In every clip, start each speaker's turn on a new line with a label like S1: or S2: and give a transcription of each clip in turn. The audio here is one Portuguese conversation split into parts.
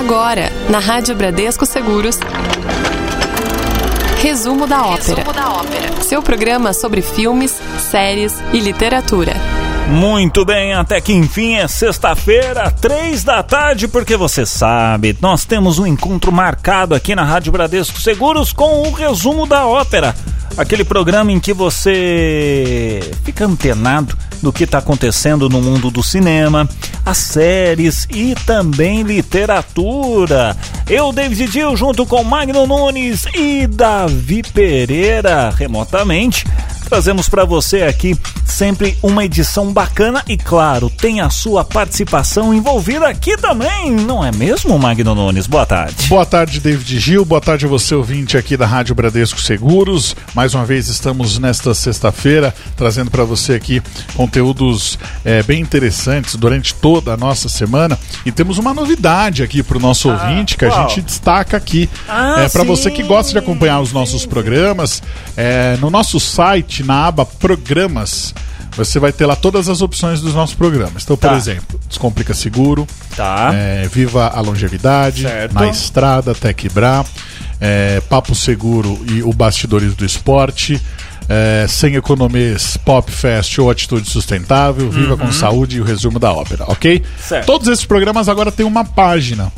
S1: Agora, na Rádio Bradesco Seguros. Resumo da ópera.
S2: Resumo da ópera.
S1: Seu programa sobre filmes, séries e literatura.
S3: Muito bem, até que enfim é sexta-feira, três da tarde, porque você sabe, nós temos um encontro marcado aqui na Rádio Bradesco Seguros com o resumo da ópera. Aquele programa em que você fica antenado do que está acontecendo no mundo do cinema, as séries e também literatura. Eu, David Gil, junto com Magno Nunes e Davi Pereira, remotamente, trazemos para você aqui sempre uma edição bacana e, claro, tem a sua participação envolvida aqui também, não é mesmo, Magno Nunes? Boa tarde.
S4: Boa tarde, David Gil. Boa tarde a você, ouvinte aqui da Rádio Bradesco Seguros. Mais uma vez estamos nesta sexta-feira trazendo para você aqui conteúdos é, bem interessantes durante toda a nossa semana e temos uma novidade aqui para o nosso ah, ouvinte que qual? a gente destaca aqui ah, é, para você que gosta de acompanhar os nossos programas é, no nosso site na aba Programas você vai ter lá todas as opções dos nossos programas. Então, por tá. exemplo, Descomplica Seguro,
S3: tá.
S4: é, Viva a Longevidade,
S3: certo.
S4: Na Estrada, Tecbra, é, Papo Seguro e o Bastidores do Esporte, é, Sem Economês, Pop Fest ou Atitude Sustentável, Viva uhum. com Saúde e o resumo da ópera, ok?
S3: Certo.
S4: Todos esses programas agora têm uma página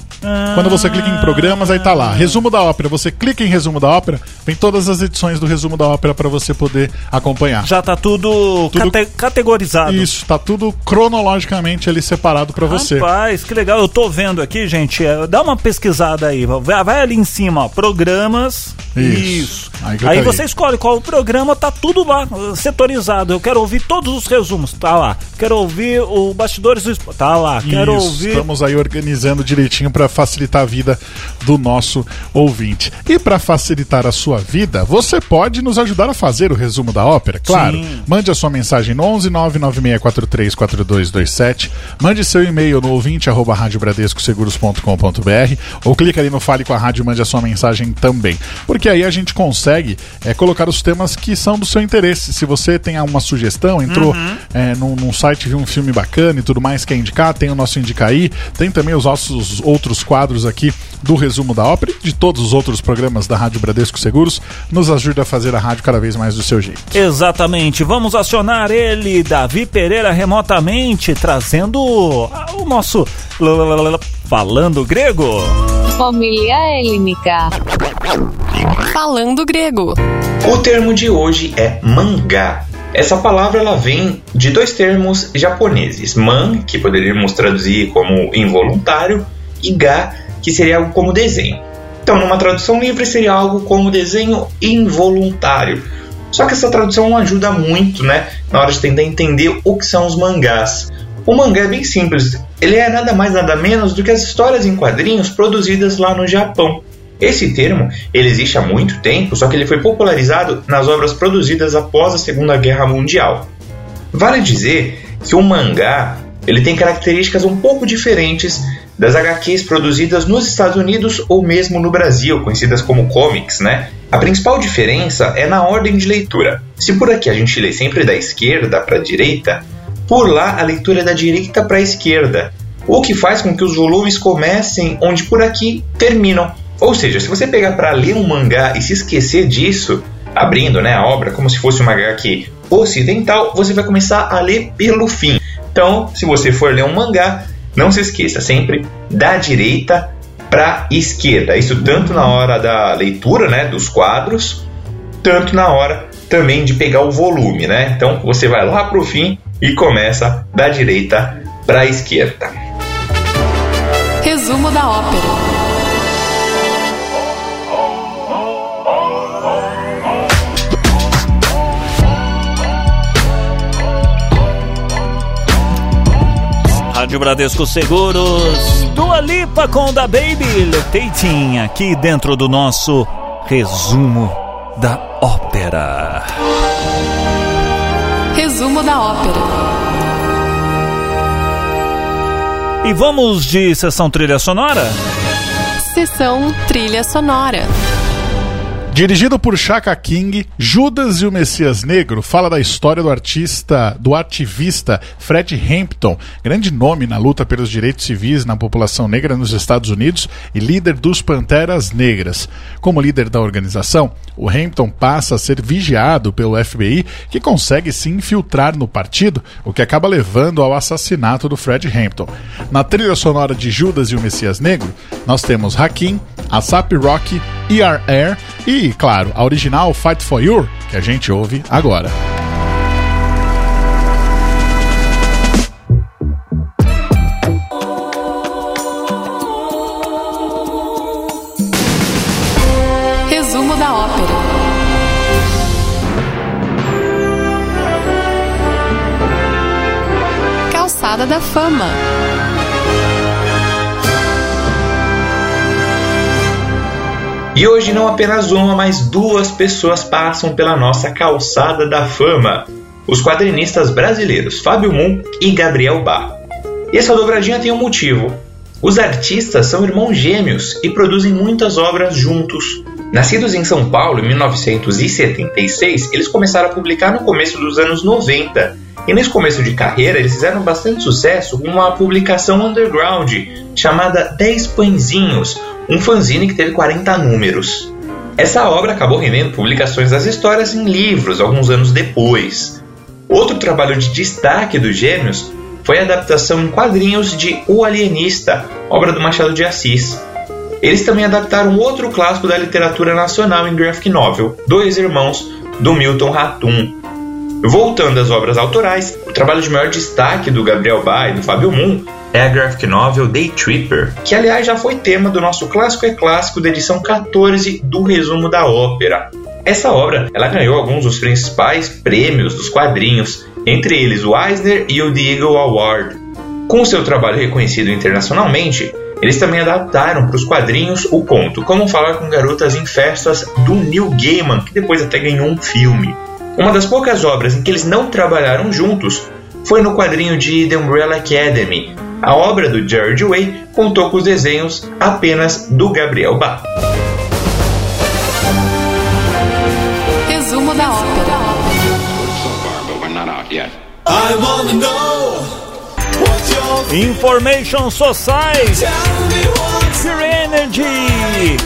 S4: quando você clica em programas, aí tá lá. Resumo da ópera. Você clica em resumo da ópera, vem todas as edições do resumo da ópera para você poder acompanhar.
S3: Já tá tudo, tudo cate categorizado.
S4: Isso, tá tudo cronologicamente ali separado para você.
S3: Rapaz, que legal. Eu tô vendo aqui, gente. É, dá uma pesquisada aí. Vai, vai ali em cima, ó, programas.
S4: Isso. Isso.
S3: Aí, aí você escolhe qual o programa, tá tudo lá, setorizado. Eu quero ouvir todos os resumos, tá lá. Quero ouvir o Bastidores do Tá lá. Quero
S4: Isso.
S3: ouvir.
S4: Estamos aí organizando direitinho para facilitar a vida do nosso ouvinte. E para facilitar a sua vida, você pode nos ajudar a fazer o resumo da ópera, claro.
S3: Sim.
S4: Mande a sua mensagem no 11 996434227, mande seu e-mail no ouvinte arroba radiobradescoseguros.com.br ou clique ali no Fale com a Rádio e mande a sua mensagem também. Porque aí a gente consegue é, colocar os temas que são do seu interesse. Se você tem uma sugestão, entrou uhum. é, num, num site, viu um filme bacana e tudo mais, quer indicar, tem o nosso Indicaí, tem também os nossos outros quadros aqui do resumo da ópera e de todos os outros programas da Rádio Bradesco Seguros, nos ajuda a fazer a rádio cada vez mais do seu jeito.
S3: Exatamente. Vamos acionar ele, Davi Pereira, remotamente, trazendo o nosso falando grego.
S2: Família Helênica.
S1: Falando grego.
S5: O termo de hoje é mangá. Essa palavra ela vem de dois termos japoneses: man, que poderíamos traduzir como involuntário, e ga, que seria algo como desenho. Então, numa tradução livre, seria algo como desenho involuntário. Só que essa tradução ajuda muito, né? Na hora de tentar entender o que são os mangás. O mangá é bem simples, ele é nada mais nada menos do que as histórias em quadrinhos produzidas lá no Japão. Esse termo ele existe há muito tempo, só que ele foi popularizado nas obras produzidas após a Segunda Guerra Mundial. Vale dizer que o mangá ele tem características um pouco diferentes das HQs produzidas nos Estados Unidos ou mesmo no Brasil, conhecidas como comics, né? A principal diferença é na ordem de leitura. Se por aqui a gente lê sempre da esquerda para a direita, por lá a leitura é da direita para a esquerda, o que faz com que os volumes comecem onde por aqui terminam. Ou seja, se você pegar para ler um mangá e se esquecer disso, abrindo né, a obra como se fosse uma HQ ocidental, você vai começar a ler pelo fim. Então, se você for ler um mangá, não se esqueça sempre da direita para esquerda. Isso tanto na hora da leitura, né, dos quadros, tanto na hora também de pegar o volume, né? Então você vai lá para o fim e começa da direita para a esquerda.
S1: Resumo da ópera.
S3: Rádio Bradesco Seguros, Dua Lipa com da Baby Levitating, aqui dentro do nosso resumo da ópera.
S1: Resumo da ópera.
S3: E vamos de sessão trilha sonora?
S1: Sessão trilha sonora.
S4: Dirigido por Chaka King, Judas e o Messias Negro fala da história do artista, do ativista Fred Hampton, grande nome na luta pelos direitos civis na população negra nos Estados Unidos e líder dos Panteras Negras. Como líder da organização, o Hampton passa a ser vigiado pelo FBI, que consegue se infiltrar no partido, o que acaba levando ao assassinato do Fred Hampton. Na trilha sonora de Judas e o Messias Negro, nós temos Hakim, Asap Rock, ERR e, claro, a original Fight For You, que a gente ouve agora.
S1: Resumo da ópera. Calçada da Fama.
S5: E hoje não apenas uma, mas duas pessoas passam pela nossa calçada da fama. Os quadrinistas brasileiros Fábio Moon e Gabriel Bar. E essa dobradinha tem um motivo. Os artistas são irmãos gêmeos e produzem muitas obras juntos. Nascidos em São Paulo em 1976, eles começaram a publicar no começo dos anos 90. E nesse começo de carreira, eles fizeram bastante sucesso com uma publicação underground chamada 10 Pãezinhos, um fanzine que teve 40 números. Essa obra acabou rendendo publicações das histórias em livros alguns anos depois. Outro trabalho de destaque dos gêmeos foi a adaptação em quadrinhos de O Alienista, obra do Machado de Assis. Eles também adaptaram outro clássico da literatura nacional em graphic novel, Dois Irmãos, do Milton Ratum. Voltando às obras autorais, o trabalho de maior destaque do Gabriel Ba e do Fábio Moon é a graphic novel Day Tripper, que aliás já foi tema do nosso Clássico é Clássico da edição 14 do Resumo da Ópera. Essa obra ela ganhou alguns dos principais prêmios dos quadrinhos, entre eles o Eisner e o The Eagle Award. Com seu trabalho reconhecido internacionalmente, eles também adaptaram para os quadrinhos o conto Como Falar com Garotas em Festas do Neil Gaiman, que depois até ganhou um filme. Uma das poucas obras em que eles não trabalharam juntos foi no quadrinho de The Umbrella Academy. A obra do George Way contou com os desenhos apenas do Gabriel Bach.
S1: Resumo da ópera.
S3: Information Society. Pure Energy.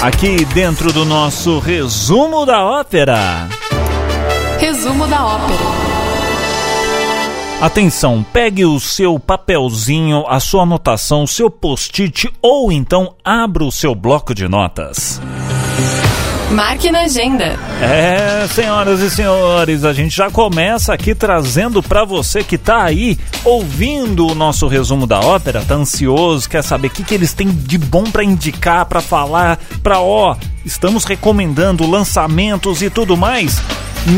S3: Aqui dentro do nosso resumo da ópera.
S1: Resumo da ópera.
S3: Atenção, pegue o seu papelzinho, a sua anotação, o seu post-it ou então abra o seu bloco de notas.
S1: Marque na agenda.
S3: É, senhoras e senhores, a gente já começa aqui trazendo para você que tá aí ouvindo o nosso resumo da ópera, tá ansioso, quer saber o que, que eles têm de bom para indicar, para falar, para ó, estamos recomendando lançamentos e tudo mais.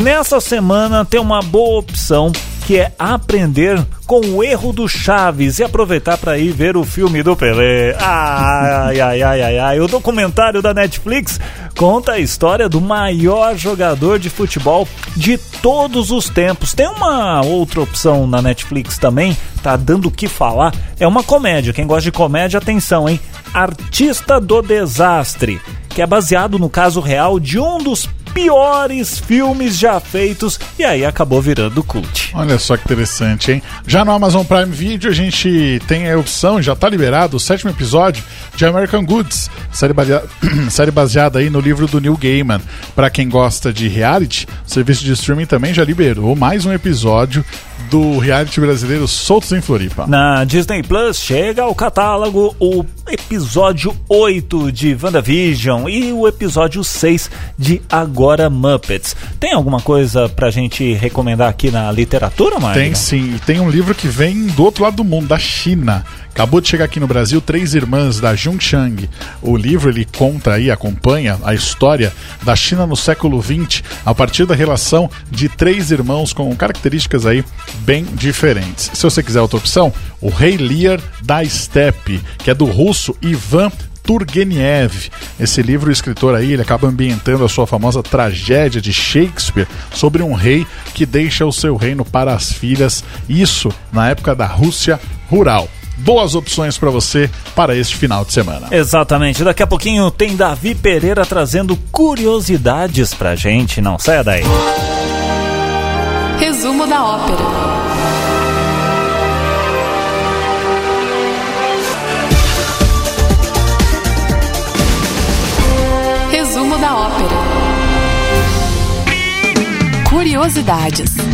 S3: Nessa semana tem uma boa opção que é aprender com o erro do Chaves e aproveitar para ir ver o filme do Pelé. Ai, ai, ai, ai, ai. O documentário da Netflix conta a história do maior jogador de futebol de todos os tempos. Tem uma outra opção na Netflix também, tá dando o que falar. É uma comédia. Quem gosta de comédia, atenção, hein? Artista do Desastre, que é baseado no caso real de um dos piores filmes já feitos e aí acabou virando cult.
S4: Olha só que interessante, hein? Já no Amazon Prime Video a gente tem a opção, já tá liberado, o sétimo episódio de American Goods, série, baseada, série baseada aí no livro do Neil Gaiman. Para quem gosta de reality, o serviço de streaming também já liberou mais um episódio do reality brasileiro Soltos em Floripa.
S3: Na Disney Plus chega ao catálogo o episódio 8 de WandaVision e o episódio 6 de Agora Muppets. Tem alguma coisa pra gente recomendar aqui na literatura, Mário?
S4: Tem sim, tem um livro que vem do outro lado do mundo, da China. Acabou de chegar aqui no Brasil Três Irmãs da Zhongchang. O livro ele conta aí, acompanha a história da China no século XX a partir da relação de três irmãos com características aí bem diferentes. Se você quiser outra opção, o Rei Lear da Steppe, que é do russo Ivan Turgenev. Esse livro, o escritor aí, ele acaba ambientando a sua famosa tragédia de Shakespeare sobre um rei que deixa o seu reino para as filhas, isso na época da Rússia rural. Boas opções para você para este final de semana.
S3: Exatamente. Daqui a pouquinho tem Davi Pereira trazendo curiosidades pra gente. Não saia daí.
S1: Resumo da ópera. Resumo da ópera. Curiosidades.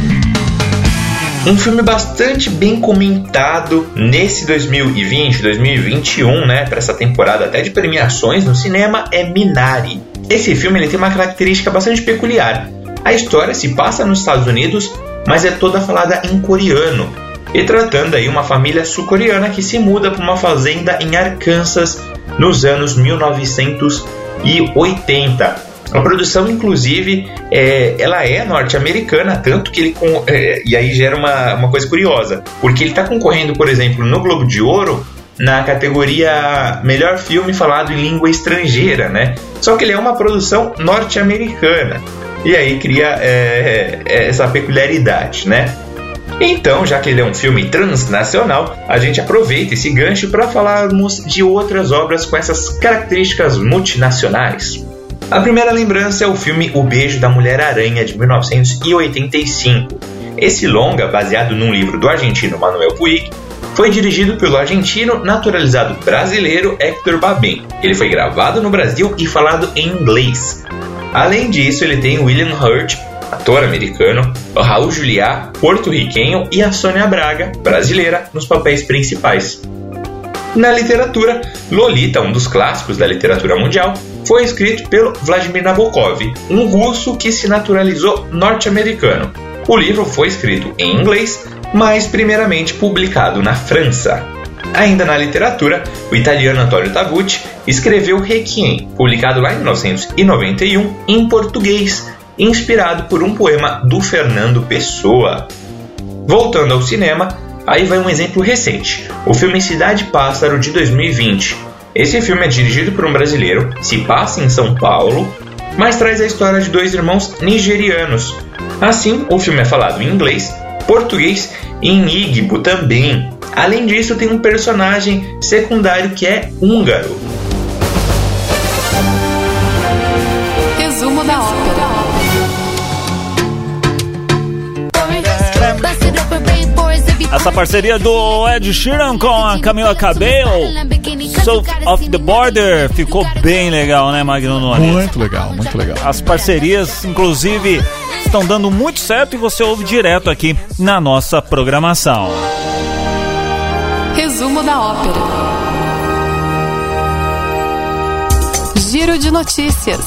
S5: Um filme bastante bem comentado nesse 2020, 2021, né, para essa temporada até de premiações no cinema é Minari. Esse filme ele tem uma característica bastante peculiar. A história se passa nos Estados Unidos, mas é toda falada em coreano, e tratando aí uma família sul-coreana que se muda para uma fazenda em Arkansas nos anos 1980. A produção, inclusive, é, ela é norte-americana, tanto que ele. Com, é, e aí gera uma, uma coisa curiosa, porque ele está concorrendo, por exemplo, no Globo de Ouro na categoria Melhor Filme Falado em Língua Estrangeira, né? Só que ele é uma produção norte-americana. E aí cria é, é essa peculiaridade, né? Então, já que ele é um filme transnacional, a gente aproveita esse gancho para falarmos de outras obras com essas características multinacionais. A primeira lembrança é o filme O Beijo da Mulher-Aranha, de 1985. Esse longa, baseado num livro do argentino Manuel Puig, foi dirigido pelo argentino naturalizado brasileiro Hector Babin. Ele foi gravado no Brasil e falado em inglês. Além disso, ele tem William Hurt, ator americano, Raul Juliá, porto-riquenho, e a Sônia Braga, brasileira, nos papéis principais. Na literatura, Lolita, um dos clássicos da literatura mundial, foi escrito pelo Vladimir Nabokov, um russo que se naturalizou norte-americano. O livro foi escrito em inglês, mas primeiramente publicado na França. Ainda na literatura, o italiano Antonio Taguchi escreveu Requiem, publicado lá em 1991 em português, inspirado por um poema do Fernando Pessoa. Voltando ao cinema, Aí vai um exemplo recente: o filme Cidade Pássaro de 2020. Esse filme é dirigido por um brasileiro, se passa em São Paulo, mas traz a história de dois irmãos nigerianos. Assim, o filme é falado em inglês, português e em Igbo também. Além disso, tem um personagem secundário que é húngaro.
S1: Resumo da ópera.
S3: Essa parceria do Ed Sheeran com a Camila Cabello, South of the Border, ficou bem legal, né, Magno Nunes?
S4: Muito legal, muito legal.
S3: As parcerias, inclusive, estão dando muito certo e você ouve direto aqui na nossa programação.
S1: Resumo da ópera. Giro de notícias.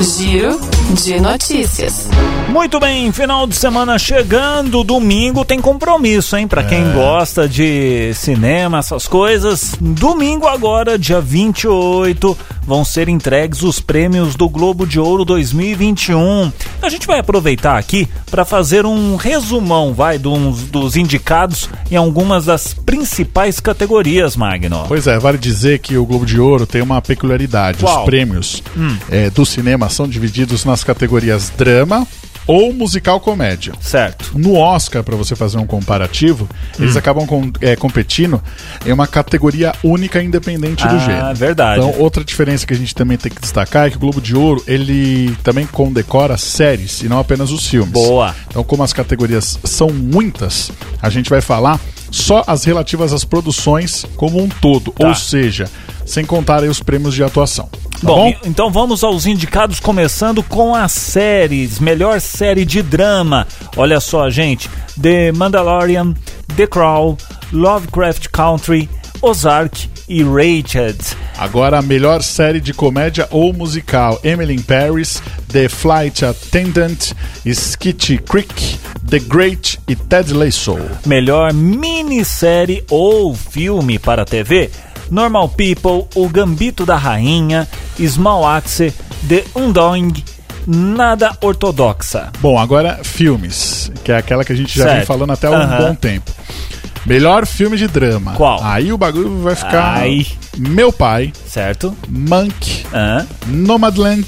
S1: Giro de notícias.
S3: Muito bem, final de semana chegando, domingo tem compromisso, hein? Pra quem gosta de cinema, essas coisas. Domingo agora, dia 28, vão ser entregues os prêmios do Globo de Ouro 2021. A gente vai aproveitar aqui para fazer um resumão, vai, dos, dos indicados em algumas das principais categorias, Magno.
S4: Pois é, vale dizer que o Globo de Ouro tem uma peculiaridade.
S3: Qual?
S4: Os prêmios eh, do cinema são divididos nas categorias drama ou musical comédia.
S3: Certo.
S4: No Oscar, para você fazer um comparativo, eles
S3: Hum.
S4: acabam com- é, competindo em uma categoria única independente do
S3: Ah,
S4: gênero.
S3: verdade.
S4: Então, outra diferença que a gente também tem que destacar é que o Globo de Ouro, ele também condecora séries e não apenas os filmes.
S3: Boa.
S4: Então, como as categorias são muitas, a gente vai falar só as relativas às produções como um todo,
S3: Tá.
S4: ou seja, sem contar os prêmios de atuação. Tá
S3: Bom,
S4: bom?
S3: então vamos aos indicados, começando com as séries. Melhor série de drama. Olha só, gente: The Mandalorian, The Crown, Lovecraft Country, Ozark e Rated.
S4: Agora a melhor série de comédia ou musical: Emily in Paris, The Flight Attendant, Skitty Creek, The Great e Ted Lasso.
S3: Melhor minissérie ou filme para TV: Normal People, O Gambito da Rainha, Small Axe, The Undoing, Nada Ortodoxa.
S4: Bom, agora filmes, que é aquela que a gente já vem
S3: Certo.
S4: falando até há um bom tempo. Melhor filme de drama.
S3: Qual?
S4: Aí o bagulho vai ficar
S3: Ai.
S4: Meu Pai,
S3: Certo?
S4: Monk? Nomadland,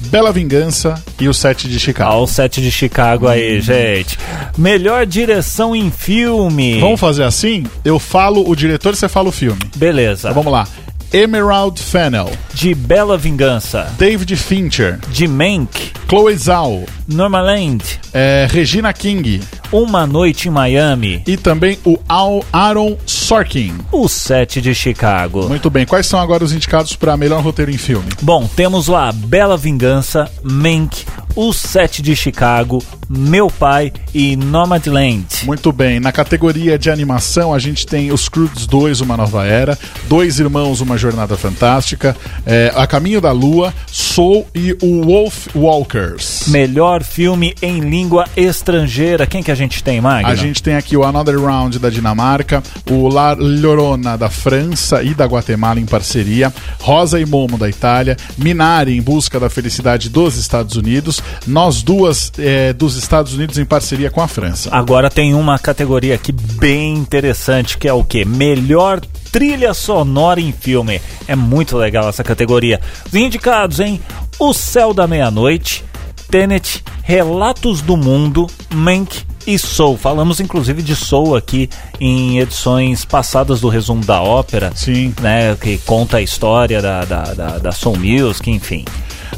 S4: Bela Vingança e o Sete de Chicago.
S3: Ao set de Chicago aí, gente. Melhor direção em filme.
S4: Vamos fazer assim? Eu falo o diretor e você fala o filme.
S3: Beleza.
S4: Então vamos lá. Emerald Fennel,
S3: De Bela Vingança.
S4: David Fincher,
S3: De Mank.
S4: Chloe Zhao,
S3: Normaland.
S4: é, Regina King
S3: Uma Noite em Miami.
S4: e também o Al Aaron Sorkin.
S3: O set de Chicago.
S4: Muito bem, quais são agora os indicados para melhor roteiro em filme?
S3: Bom, temos lá Bela Vingança, Mank, O Set de Chicago, Meu Pai e Nomadland.
S4: Muito bem, na categoria de animação a gente tem Os Croods 2, Uma Nova Era, Dois Irmãos, Uma Jornada Fantástica, é, A Caminho da Lua, Soul e o Wolf Walkers.
S3: Melhor filme em língua estrangeira. Quem que a gente tem, Magno?
S4: A gente tem aqui o Another Round da Dinamarca, o La Llorona da França e da Guatemala em parceria, Rosa e Momo da Itália, Minari em busca da felicidade dos Estados Unidos, Nós Duas é, dos Estados Unidos em parceria com a França.
S3: Agora tem uma categoria aqui bem interessante, que é o quê? Melhor trilha sonora em filme. É muito legal essa categoria. Os indicados, hein? O Céu da Meia-Noite, Tenet, Relatos do Mundo, Mank e Soul. Falamos inclusive de Soul aqui em edições passadas do resumo da ópera.
S4: Sim.
S3: Né, que conta a história da, da, da, da Soul Music, enfim.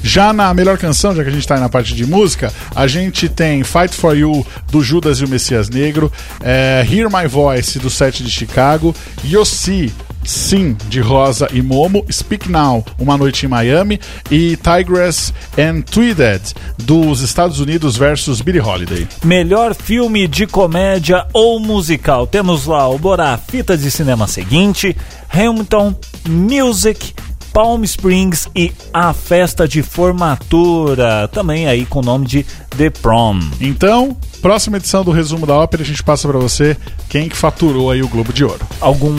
S4: Já na melhor canção, já que a gente tá aí na parte de música, a gente tem Fight For You, do Judas e o Messias Negro, é, Hear My Voice, do Sete de Chicago, Yossi, Sim, de Rosa e Momo, Speak Now, Uma Noite em Miami, e Tigress and Tweeded, dos Estados Unidos versus Billie Holiday.
S3: Melhor filme de comédia ou musical. Temos lá o Borá, fita de cinema seguinte, Hamilton, Music, Palm Springs e A Festa de Formatura, também aí com o nome de The Prom.
S4: Então, próxima edição do resumo da ópera, a gente passa pra você quem que faturou aí o Globo de Ouro.
S3: Algum.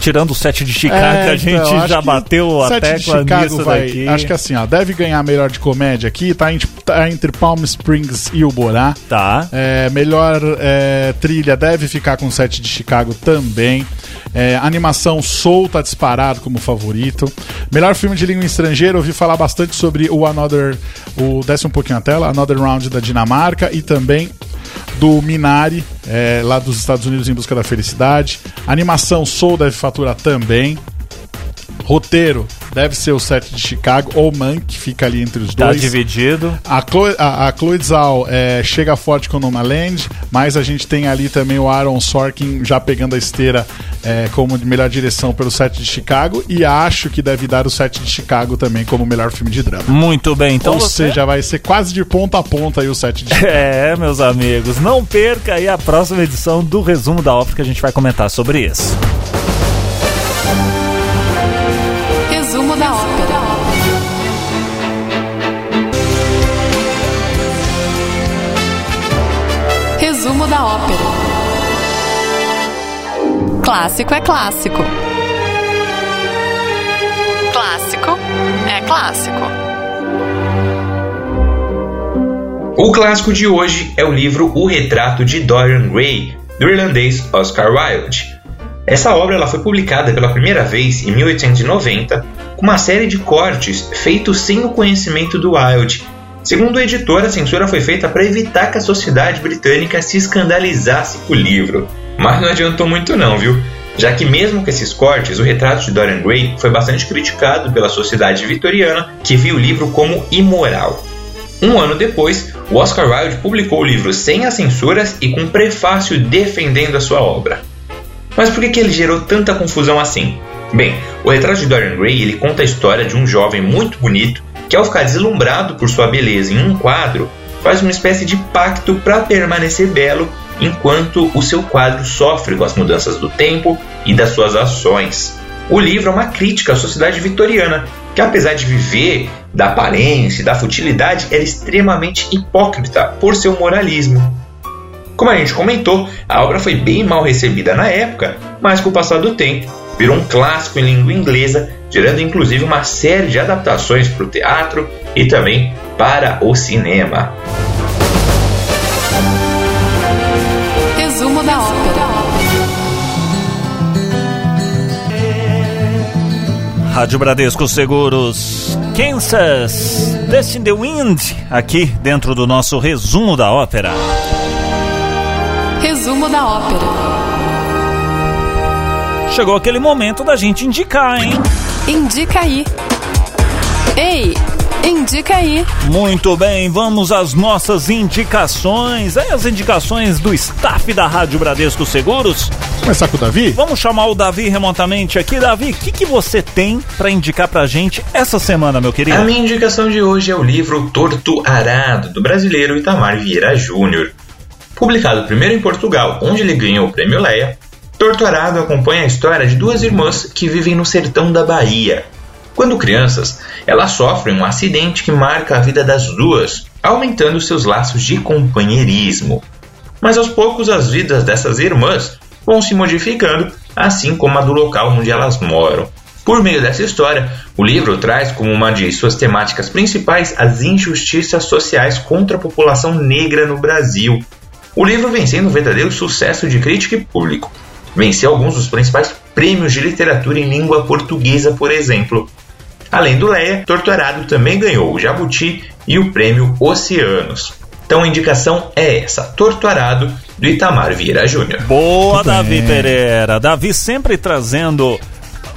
S3: Tirando o set de Chicago,
S4: É,
S3: a gente
S4: então,
S3: já bateu a tecla
S4: Chicago
S3: nisso
S4: vai,
S3: daqui.
S4: Acho que assim, ó, deve ganhar melhor de comédia aqui, tá, em- tá entre Palm Springs e o Borá.
S3: Tá.
S4: É, melhor é, trilha deve ficar com o set de Chicago também. É, animação Soul tá disparado como favorito. Melhor filme de língua estrangeira, ouvi falar bastante sobre o Another. O, desce um pouquinho a tela, Another Round da Dinamarca e também do Minari, é, lá dos Estados Unidos em busca da felicidade. Animação Soul deve faturar também. Roteiro deve ser o set de Chicago ou Man, que fica ali entre os
S3: Tá
S4: dois.
S3: dividido.
S4: A Chloe, a, a Chloe Zhao é, chega forte com Nomaland, mas a gente tem ali também o Aaron Sorkin já pegando a esteira é, como de melhor direção pelo set de Chicago e acho que deve dar o set de Chicago também como melhor filme de drama.
S3: Muito bem, então
S4: Ou
S3: você...
S4: seja, vai ser quase de ponta a ponta aí o set de Chicago.
S3: É, meus amigos, não perca aí a próxima edição do resumo da ópera que a gente vai comentar sobre isso.
S1: Da ópera. Clássico é clássico. Clássico é clássico.
S5: O clássico de hoje é o livro O Retrato de Dorian Gray, do irlandês Oscar Wilde. Essa obra ela foi publicada pela primeira vez em 1890, com uma série de cortes feitos sem o conhecimento do Wilde. Segundo o editor, a censura foi feita para evitar que a sociedade britânica se escandalizasse com o livro. Mas não adiantou muito não, viu? Já que mesmo com esses cortes, o retrato de Dorian Gray foi bastante criticado pela sociedade vitoriana, que viu o livro como imoral. Um ano depois, o Oscar Wilde publicou o livro sem as censuras e com um prefácio defendendo a sua obra. Mas por que, que ele gerou tanta confusão assim? Bem, o retrato de Dorian Gray ele conta a história de um jovem muito bonito que, ao ficar deslumbrado por sua beleza em um quadro, faz uma espécie de pacto para permanecer belo enquanto o seu quadro sofre com as mudanças do tempo e das suas ações. O livro é uma crítica à sociedade vitoriana, que apesar de viver da aparência e da futilidade, era extremamente hipócrita por seu moralismo. Como a gente comentou, a obra foi bem mal recebida na época, mas com o passar do tempo virou um clássico em língua inglesa, gerando inclusive uma série de adaptações para o teatro e também para o cinema.
S1: Resumo da ópera.
S3: Rádio Bradesco Seguros, Kansas, Dust in the Wind, aqui dentro do nosso resumo da ópera.
S1: Resumo da ópera.
S3: Chegou aquele momento da gente indicar, hein?
S1: Indica aí. Ei, indica aí.
S3: Muito bem, vamos às nossas indicações. As indicações do staff da Rádio Bradesco Seguros.
S4: Começar com o Davi?
S3: Vamos chamar o Davi remotamente aqui. Davi, o que, que você tem para indicar pra gente essa semana, meu querido?
S5: A minha indicação de hoje é o livro Torto Arado, do brasileiro Itamar Vieira Júnior. Publicado primeiro em Portugal, onde ele ganhou o prêmio Leia, Torto Arado acompanha a história de duas irmãs que vivem no sertão da Bahia. Quando crianças, elas sofrem um acidente que marca a vida das duas, aumentando seus laços de companheirismo. Mas aos poucos as vidas dessas irmãs vão se modificando, assim como a do local onde elas moram. Por meio dessa história, o livro traz como uma de suas temáticas principais as injustiças sociais contra a população negra no Brasil. O livro vem sendo um verdadeiro sucesso de crítica e público. Venceu alguns dos principais prêmios de literatura em língua portuguesa, por exemplo. Além do Leia, Torturado também ganhou o Jabuti e o prêmio Oceanos. Então a indicação é essa: Torturado, do Itamar Vieira Júnior.
S3: Boa, Davi. Pereira. Davi sempre trazendo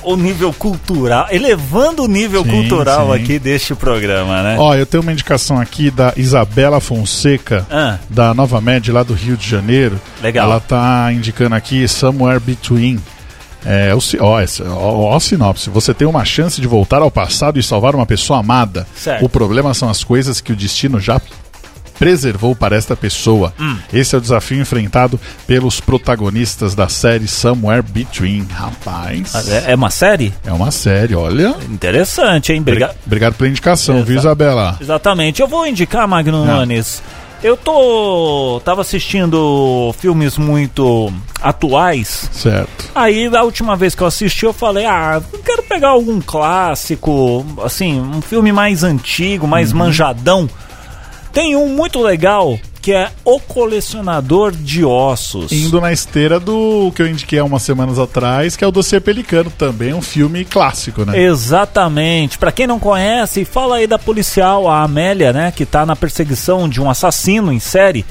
S3: o nível cultural, elevando o nível
S4: Sim,
S3: cultural
S4: sim.
S3: aqui deste programa, né?
S4: Ó, eu tenho uma indicação aqui da Isabela Fonseca,
S3: Ah.
S4: da Nova Med, lá do Rio de Janeiro.
S3: Legal.
S4: Ela tá indicando aqui Somewhere Between. É, o, ó, ó, ó sinopse. Você tem uma chance de voltar ao passado e salvar uma pessoa amada.
S3: Certo.
S4: O problema são as coisas que o destino já preservou para esta pessoa.
S3: Hum.
S4: Esse é o desafio enfrentado pelos protagonistas da série Somewhere Between. Rapaz,
S3: É, é uma série?
S4: é uma série, olha.
S3: Interessante, hein? Briga-
S4: Obrigado pela indicação, viu,
S3: Exa-
S4: Isabela?
S3: Exatamente. Eu vou indicar, Magno
S4: Não.
S3: Nunes. Eu tô. tava assistindo filmes muito atuais.
S4: Certo.
S3: Aí, da última vez que eu assisti, eu falei: ah, quero pegar algum clássico, assim, um filme mais antigo, mais
S4: Uhum.
S3: manjadão. Tem um muito legal que é O Colecionador de Ossos.
S4: Indo na esteira do que eu indiquei há umas semanas atrás, que é o Dossiê Pelicano, também um filme clássico, né?
S3: Exatamente. Pra quem não conhece, fala aí da policial, a Amélia, né, que tá na perseguição de um assassino em série.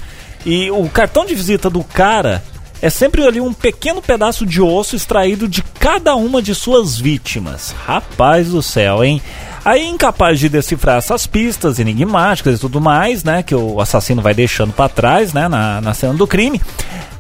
S3: E o cartão de visita do cara é sempre ali um pequeno pedaço de osso extraído de cada uma de suas vítimas. Rapaz do céu, hein? Aí, incapaz de decifrar essas pistas enigmáticas e tudo mais, né, que o assassino vai deixando pra trás, né, na, na cena do crime,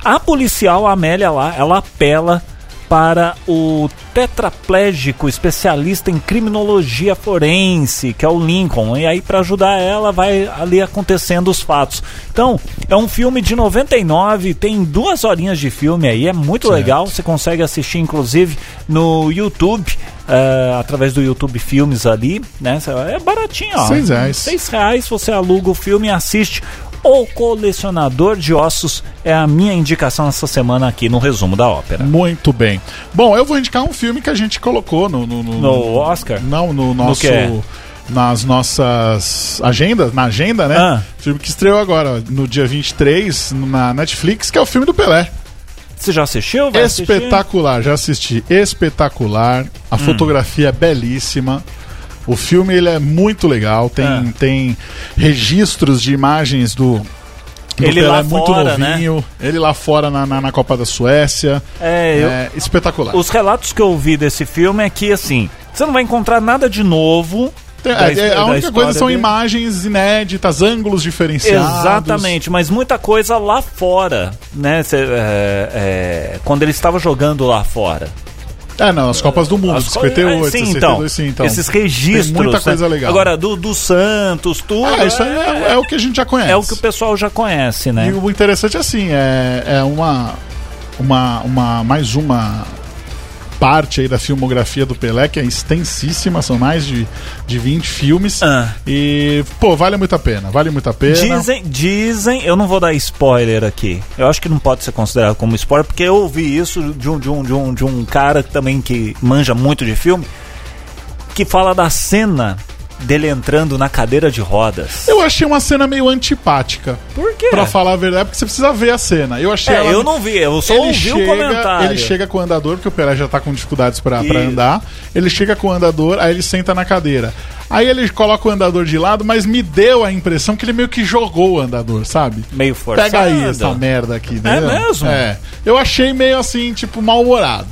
S3: a policial a Amélia lá, ela apela para o tetraplégico especialista em criminologia forense, que é o Lincoln. E aí, para ajudar ela, vai ali acontecendo os fatos. Então, é um filme de 99, tem duas horinhas de filme aí, é muito
S4: Certo.
S3: legal. Você consegue assistir, inclusive, no YouTube, eh, através do YouTube Filmes ali, né? É baratinho, ó.
S4: Seis reais.
S3: Seis reais, você aluga o filme e assiste. O Colecionador de Ossos é a minha indicação essa semana aqui no resumo da ópera.
S4: Muito bem. Bom, eu vou indicar um filme que a gente colocou no. No, no-
S3: No Oscar?
S4: Não, no nosso.
S3: quê?
S4: nas nossas agendas, na agenda, né?
S3: Ah.
S4: Filme que estreou agora, no dia 23, na Netflix, que é o filme do Pelé.
S3: Você já assistiu? Vai assistir?
S4: Espetacular, já assisti. Espetacular.
S3: Hum.
S4: A fotografia é belíssima. O filme ele é muito legal. Tem,
S3: Ah.
S4: tem registros de imagens do. do
S3: Ele
S4: Pelé
S3: lá
S4: muito
S3: fora, né?
S4: novinho. Ele lá fora na, na, na Copa da Suécia.
S3: É, eu-
S4: É espetacular.
S3: os relatos que eu ouvi desse filme é que, assim, você não vai encontrar nada de novo.
S4: Tem-
S3: da
S4: é,
S3: his-
S4: é,
S3: da
S4: a única coisa são
S3: dele.
S4: imagens inéditas, ângulos diferenciados.
S3: Exatamente, mas muita coisa lá fora, né? Cê, é, é, quando ele estava jogando lá fora.
S4: É, não, as Copas do Mundo,
S3: As
S4: de
S3: co-
S4: 58,
S3: é, sim,
S4: 62,
S3: então,
S4: sim, então.
S3: Esses registros.
S4: Tem muita
S3: né?
S4: coisa legal.
S3: Agora, do, do Santos, tudo.
S4: Ah, isso aí é, é o que a gente já conhece.
S3: é o que o pessoal já conhece, né?
S4: E o interessante é assim, é, é uma, uma, uma mais uma parte aí da filmografia do Pelé, que é extensíssima, são mais de, de 20 filmes.
S3: Ah.
S4: E, pô, vale muito a pena, vale muito a pena.
S3: Dizem, dizem, eu não vou dar spoiler aqui. Eu acho que não pode ser considerado como spoiler, porque eu ouvi isso de um, de um, de um, de um cara também que manja muito de filme, que fala da cena dele entrando na cadeira de rodas.
S4: Eu achei uma cena meio antipática.
S3: Por quê?
S4: Pra falar a verdade, porque você precisa ver a cena. Eu achei
S3: É,
S4: ela-
S3: eu não vi, eu só
S4: ele
S3: ouvi
S4: chega,
S3: o comentário.
S4: Ele chega com o andador, porque o Pelé já tá com dificuldades pra, pra andar. Ele chega com o andador, aí ele senta na cadeira. Aí ele coloca o andador de lado, mas me deu a impressão que ele meio que jogou o andador, sabe?
S3: Meio forçado.
S4: Pega aí essa merda aqui, né?
S3: mesmo?
S4: É. Eu achei meio assim, tipo, mal-humorado.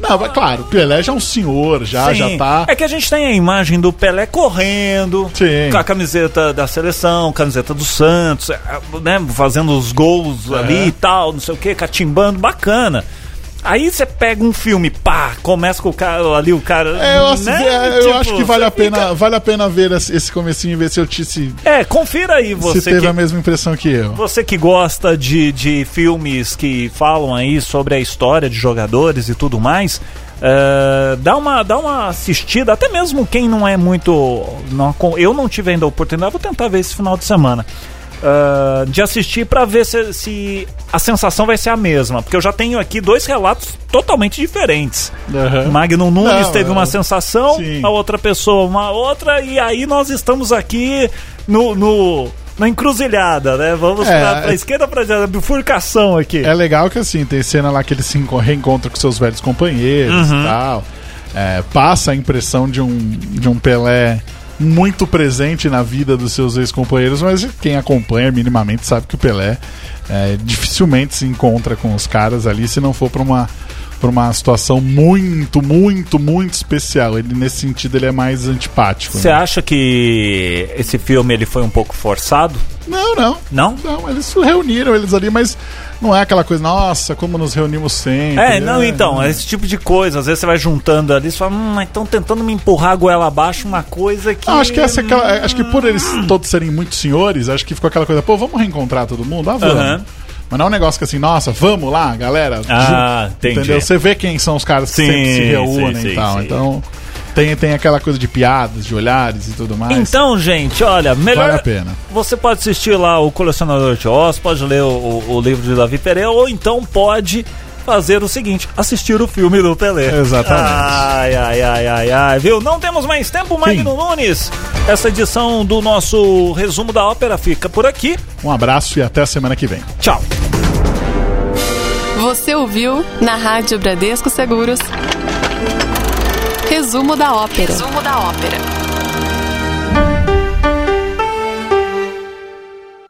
S4: Não, é claro, o Pelé já é um senhor, já,
S3: Sim.
S4: já tá.
S3: É que a gente tem a imagem do Pelé correndo,
S4: Sim.
S3: com a camiseta da seleção, camiseta do Santos, é, né, fazendo os gols
S4: É.
S3: ali e tal, não sei o que, catimbando, bacana. Aí você pega um filme, pá, começa com o cara ali, o cara.
S4: É, eu, acho-
S3: né?
S4: é, eu
S3: Tipo,
S4: acho que vale a pena,
S3: fica-
S4: vale a pena ver esse comecinho e ver se eu te se,
S3: É, confira aí você
S4: se teve
S3: que,
S4: a mesma impressão que eu.
S3: Você que gosta de, de filmes que falam aí sobre a história de jogadores e tudo mais, eh, dá, uma, dá uma assistida, até mesmo quem não é muito. Não, eu não tive ainda a oportunidade, vou tentar ver esse final de semana. Eh, de assistir pra ver se, se a sensação vai ser a mesma, porque eu já tenho aqui dois relatos totalmente diferentes.
S4: Aham.
S3: Magnum Nunes
S4: Não,
S3: teve
S4: é.
S3: uma sensação,
S4: Sim.
S3: a outra pessoa uma outra, e aí nós estamos aqui no, no- na encruzilhada, né? Vamos
S4: É,
S3: pra, pra
S4: é-
S3: esquerda, pra direita, bifurcação aqui.
S4: É legal que assim, tem cena lá que ele se enco- reencontra com seus velhos companheiros
S3: Uhum.
S4: e tal. É, passa a impressão de um, de um Pelé muito presente na vida dos seus ex-companheiros, mas quem acompanha minimamente sabe que o Pelé é, dificilmente se encontra com os caras ali se não for pra uma, pra uma situação muito, muito, muito especial. Ele, nesse sentido, ele é mais antipático.
S3: Você
S4: né?
S3: acha que esse filme ele foi um pouco forçado?
S4: Não, não.
S3: Não?
S4: Não, eles se reuniram eles ali, mas não é aquela coisa, nossa, como nos reunimos sempre.
S3: É, não, então, esse tipo de coisa. Às vezes você vai juntando ali e fala, hum, mas estão tentando me empurrar a goela abaixo uma coisa que.
S4: Ah, acho que essa é aquela, acho que por eles todos serem muito senhores, acho que ficou aquela coisa, pô, vamos reencontrar todo mundo? Ah, vamos.
S3: Aham.
S4: Mas não é um negócio que assim, nossa, vamos lá, galera.
S3: Ah, entendi.
S4: Entendeu? Você vê quem são os caras que
S3: Sim,
S4: sempre se reúnem
S3: sim,
S4: e tal. Então, tem, tem aquela coisa de piadas, de olhares e tudo mais.
S3: Então, gente, olha, melhor.
S4: Vale a pena.
S3: Você pode assistir lá o Colecionador de Oz, pode ler o, o- o livro de Davi Pereira, ou então pode fazer o seguinte: assistir o filme do Pelé.
S4: Exatamente.
S3: Ai, ai, ai, ai, ai, viu? Não temos mais tempo, Magno Nunes. Essa edição do nosso resumo da ópera fica por aqui.
S4: Um abraço e até a semana que vem.
S3: Tchau.
S1: Você ouviu na Rádio Bradesco Seguros. Resumo da ópera.
S2: Resumo da ópera.